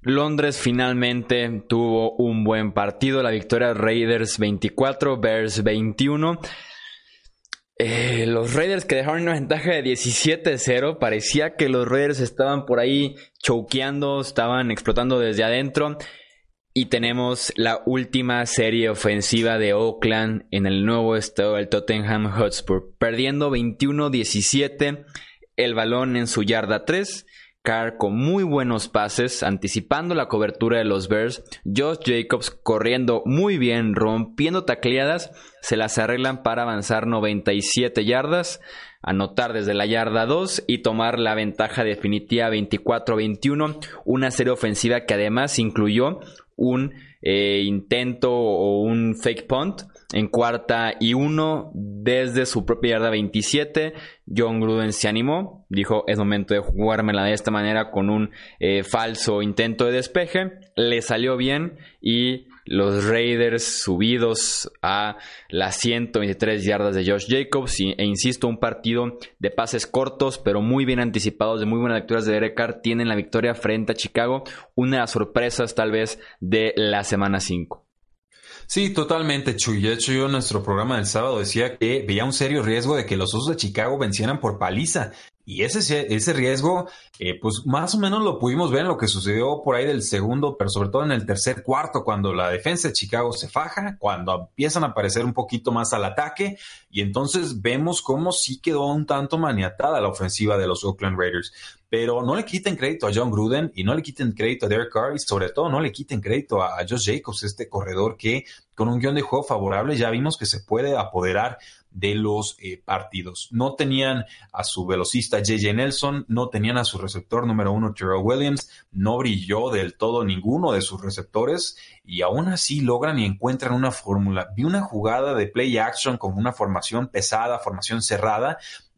Londres finalmente tuvo un buen partido. La victoria Raiders 24, Bears 21. Eh, los Raiders que dejaron una ventaja de 17-0. Parecía que los Raiders estaban por ahí choqueando, estaban explotando desde adentro. Y tenemos la última serie ofensiva de Oakland en el nuevo estado del Tottenham Hotspur. Perdiendo 21-17 el balón en su yarda 3 Carr con muy buenos pases, anticipando la cobertura de los Bears. Josh Jacobs corriendo muy bien, rompiendo tacleadas, se las arreglan para avanzar 97 yardas, anotar desde la yarda 2 y tomar la ventaja definitiva 24-21. Una serie ofensiva que además incluyó un eh, intento o un fake punt en cuarta y uno desde su propia yarda 27. John Gruden se animó, dijo es momento de jugármela de esta manera con un eh, falso intento de despeje. Le salió bien y los Raiders subidos a las 123 yardas de Josh Jacobs e insisto, un partido de pases cortos pero muy bien anticipados, de muy buenas lecturas de Derek Carr, tienen la victoria frente a Chicago, una de las sorpresas tal vez de la semana 5. Sí, totalmente, Chuy. De hecho, yo en nuestro programa del sábado decía que veía un serio riesgo de que los Osos de Chicago vencieran por paliza. Y ese, ese riesgo, eh, pues más o menos lo pudimos ver en lo que sucedió por ahí del segundo, pero sobre todo en el tercer cuarto, cuando la defensa de Chicago se faja, cuando empiezan a aparecer un poquito más al ataque, y entonces vemos cómo sí quedó un tanto maniatada la ofensiva de los Oakland Raiders. Pero no le quiten crédito a John Gruden y no le quiten crédito a Derek Carr y sobre todo no le quiten crédito a, Josh Jacobs, este corredor que con un guion de juego favorable ya vimos que se puede apoderar de los eh, partidos. No tenían a su velocista JJ Nelson, no tenían a su receptor número uno Terrell Williams, no brilló del todo ninguno de sus receptores y aún así logran y encuentran una fórmula. Vi una jugada de play action con una formación pesada, formación cerrada,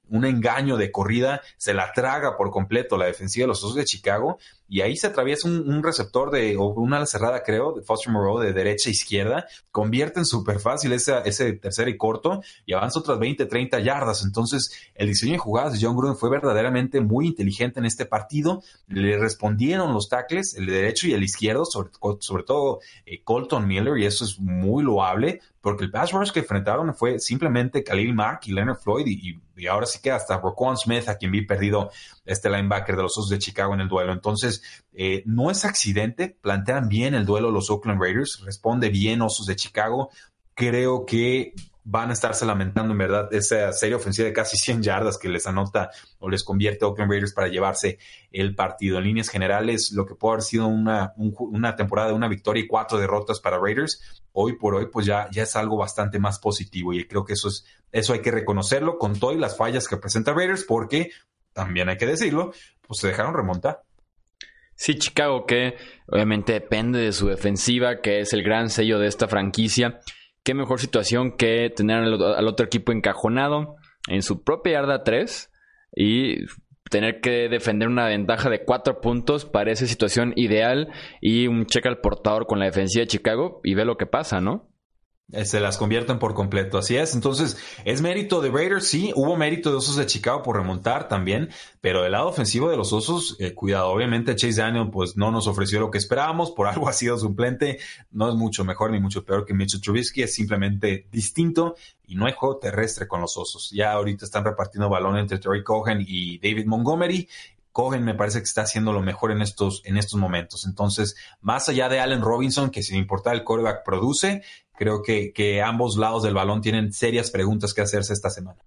un engaño de corrida, se la traga por completo la defensiva de los Osos de Chicago y ahí se atraviesa un, receptor de, o una cerrada creo, de Foster Moreau de derecha a izquierda, convierte en súper fácil ese, ese tercer y corto y avanza otras 20, 30 yardas. Entonces, el diseño de jugadas de John Gruden fue verdaderamente muy inteligente en este partido. Le respondieron los tackles, el derecho y el izquierdo, sobre, sobre todo eh, Colton Miller, y eso es muy loable, porque el pass rush que enfrentaron fue simplemente Khalil Mack y Leonard Floyd, y, y ahora sí que hasta Roquan Smith, a quien vi perdido este linebacker de los Osos de Chicago en el duelo. Entonces, eh, no es accidente, plantean bien el duelo los Oakland Raiders, responde bien Osos de Chicago. Creo que van a estarse lamentando en verdad esa serie ofensiva de casi 100 yardas que les anota o les convierte a Oakland Raiders para llevarse el partido. En líneas generales, lo que puede haber sido una, una temporada de una victoria y cuatro derrotas para Raiders, hoy por hoy pues ya, ya es algo bastante más positivo y creo que eso es eso hay que reconocerlo con todas las fallas que presenta Raiders porque también hay que decirlo, pues se dejaron remontar. Sí, Chicago, que obviamente depende de su defensiva, que es el gran sello de esta franquicia. Qué mejor situación que tener al, otro equipo encajonado en su propia yarda 3 y tener que defender una ventaja de 4 puntos parece situación ideal y un cheque al portador con la defensiva de Chicago y ve lo que pasa, ¿no? Eh, se las convierten por completo, así es. Entonces, ¿es mérito de Raiders? Sí, hubo mérito de Osos de Chicago por remontar también, pero del lado ofensivo de los Osos, eh, cuidado, obviamente Chase Daniel pues no nos ofreció lo que esperábamos, por algo ha sido suplente, no es mucho mejor ni mucho peor que Mitchell Trubisky, es simplemente distinto y no hay juego terrestre con los Osos. Ya ahorita están repartiendo balón entre Terry Cohen y David Montgomery Cohen me parece que está haciendo lo mejor en estos, en estos momentos. Entonces, más allá de Allen Robinson, que sin importar el quarterback produce, creo que, que ambos lados del balón tienen serias preguntas que hacerse esta semana.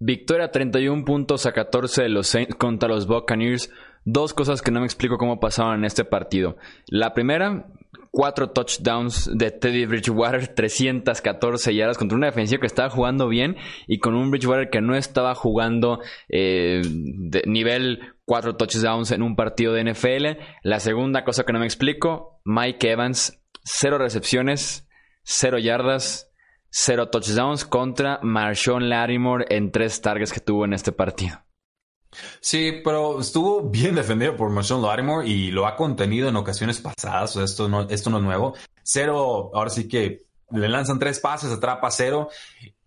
Victoria 31 puntos a 14 de los Saints contra los Buccaneers. Dos cosas que no me explico cómo pasaron en este partido. La primera, cuatro touchdowns de Teddy Bridgewater, 314 yardas contra una defensiva que estaba jugando bien y con un Bridgewater que no estaba jugando eh, de nivel cuatro touchdowns en un partido de NFL. La segunda cosa que no me explico, Mike Evans, cero recepciones, cero yardas, cero touchdowns contra Marshawn Lattimore en tres targets que tuvo en este partido. Sí, pero estuvo bien defendido por Marshawn Lattimore y lo ha contenido en ocasiones pasadas. esto, no, esto no es nuevo. Cero, ahora sí que le lanzan tres pases, atrapa cero.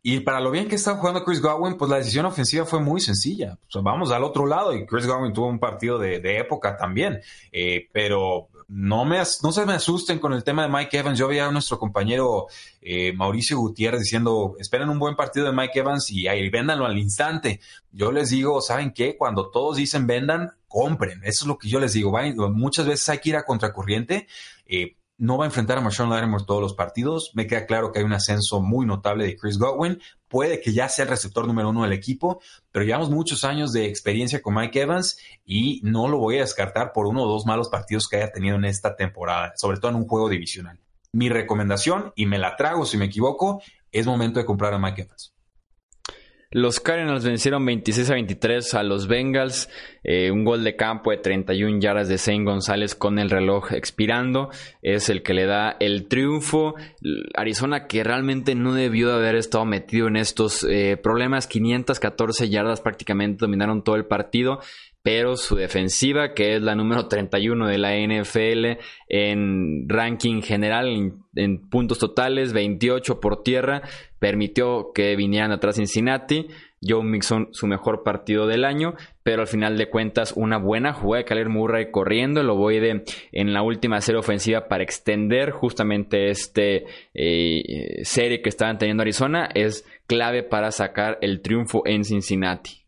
Y para lo bien que está jugando Chris Godwin, pues la decisión ofensiva fue muy sencilla. vamos al otro lado y Chris Godwin tuvo un partido de, época también. Eh, pero no, me, no se me asusten con el tema de Mike Evans. Yo veía a nuestro compañero eh, Mauricio Gutiérrez diciendo, esperen un buen partido de Mike Evans y ahí véndanlo al instante. Yo les digo, ¿saben qué? Cuando todos dicen vendan, compren. Eso es lo que yo les digo. muchas veces hay que ir a contracorriente. Eh, no va a enfrentar a Marshawn Lattimore todos los partidos. Me queda claro que hay un ascenso muy notable de Chris Godwin. Puede que ya sea el receptor número uno del equipo, pero llevamos muchos años de experiencia con Mike Evans y no lo voy a descartar por uno o dos malos partidos que haya tenido en esta temporada, sobre todo en un juego divisional. Mi recomendación, y me la trago si me equivoco, es momento de comprar a Mike Evans. Los Cardinals vencieron 26 a 23 a los Bengals. Eh, un gol de campo de 31 yardas de Zane González con el reloj expirando. Es el que le da el triunfo. Arizona que realmente no debió de haber estado metido en estos eh, problemas. 514 yardas prácticamente dominaron todo el partido pero su defensiva, que es la número 31 de la NFL en ranking general, en, puntos totales, 28 por tierra, permitió que vinieran atrás Cincinnati. Joe Mixon su mejor partido del año, pero al final de cuentas una buena jugada de Kyler Murray corriendo el ovoide en la última serie ofensiva para extender justamente este eh, serie que estaban teniendo Arizona es clave para sacar el triunfo en Cincinnati.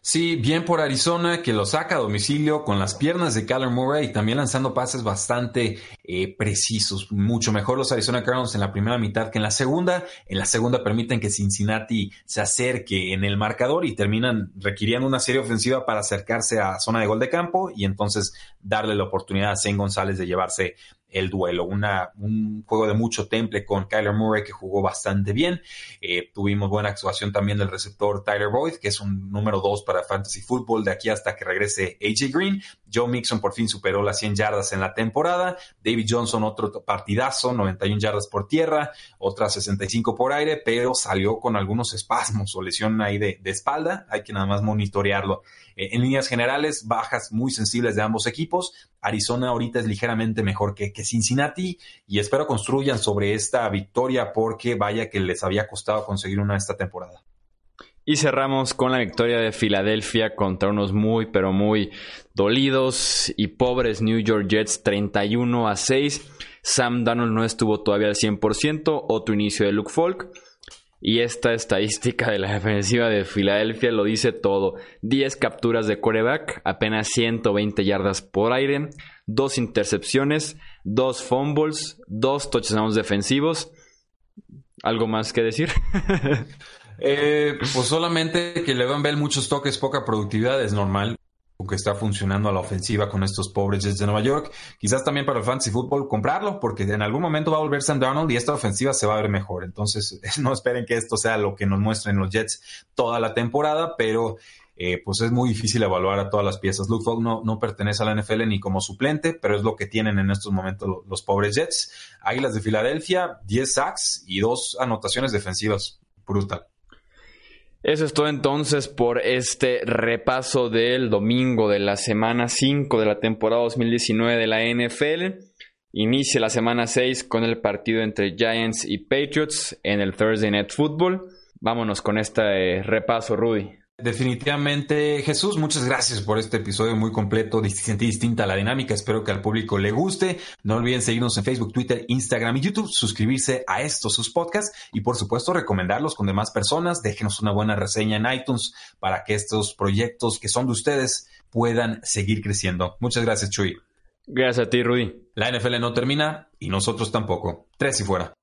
Sí, bien por Arizona, que lo saca a domicilio con las piernas de Kyler Murray y también lanzando pases bastante eh, precisos. Mucho mejor los Arizona Cardinals en la primera mitad que en la segunda. En la segunda permiten que Cincinnati se acerque en el marcador y terminan requiriendo una serie ofensiva para acercarse a zona de gol de campo y entonces darle la oportunidad a Zane González de llevarse el duelo. Un juego de mucho temple con Kyler Murray que jugó bastante bien. Eh, tuvimos buena actuación también del receptor Tyler Boyd, que es un número dos para Fantasy Football de aquí hasta que regrese AJ Green. Joe Mixon por fin superó las 100 yardas en la temporada. David Johnson otro partidazo, 91 yardas por tierra, otras 65 por aire, pero salió con algunos espasmos o lesión ahí de, de espalda. Hay que nada más monitorearlo. Eh, en líneas generales, bajas muy sensibles de ambos equipos. Arizona ahorita es ligeramente mejor que, que Cincinnati y espero construyan sobre esta victoria porque vaya que les había costado conseguir una esta temporada. Y cerramos con la victoria de Filadelfia contra unos muy, pero muy dolidos y pobres New York Jets 31 a 6. Sam Donald no estuvo todavía al 100%, otro inicio de Luke Falk. Y esta estadística de la defensiva de Filadelfia lo dice todo. 10 capturas de quarterback, apenas 120 yardas por aire, 2 intercepciones, 2 fumbles, 2 touchdowns defensivos. ¿Algo más que decir? eh, pues solamente que le van ver muchos toques, poca productividad, es normal que está funcionando a la ofensiva con estos pobres Jets de Nueva York. Quizás también para el fantasy football comprarlo, porque en algún momento va a volver Sam Darnold y esta ofensiva se va a ver mejor. Entonces, no esperen que esto sea lo que nos muestren los Jets toda la temporada, pero eh, pues es muy difícil evaluar a todas las piezas. Luke Falk no, no, pertenece a la NFL ni como suplente, pero es lo que tienen en estos momentos los, los pobres Jets. Águilas de Filadelfia, 10 sacks y dos anotaciones defensivas. Brutal. Eso es todo entonces por este repaso del domingo de la semana 5 de la temporada 2019 de la NFL. Inicia la semana 6 con el partido entre Giants y Patriots en el Thursday Night Football. Vámonos con este repaso, Rudy. Definitivamente, Jesús, muchas gracias por este episodio muy completo, distinta, distinta a la dinámica. Espero que al público le guste. No olviden seguirnos en Facebook, Twitter, Instagram y YouTube, suscribirse a estos sus podcasts y por supuesto recomendarlos con demás personas. Déjenos una buena reseña en iTunes para que estos proyectos que son de ustedes puedan seguir creciendo. Muchas gracias, Chuy. Gracias a ti, Rudy. La NFL no termina y nosotros tampoco. Tres y fuera.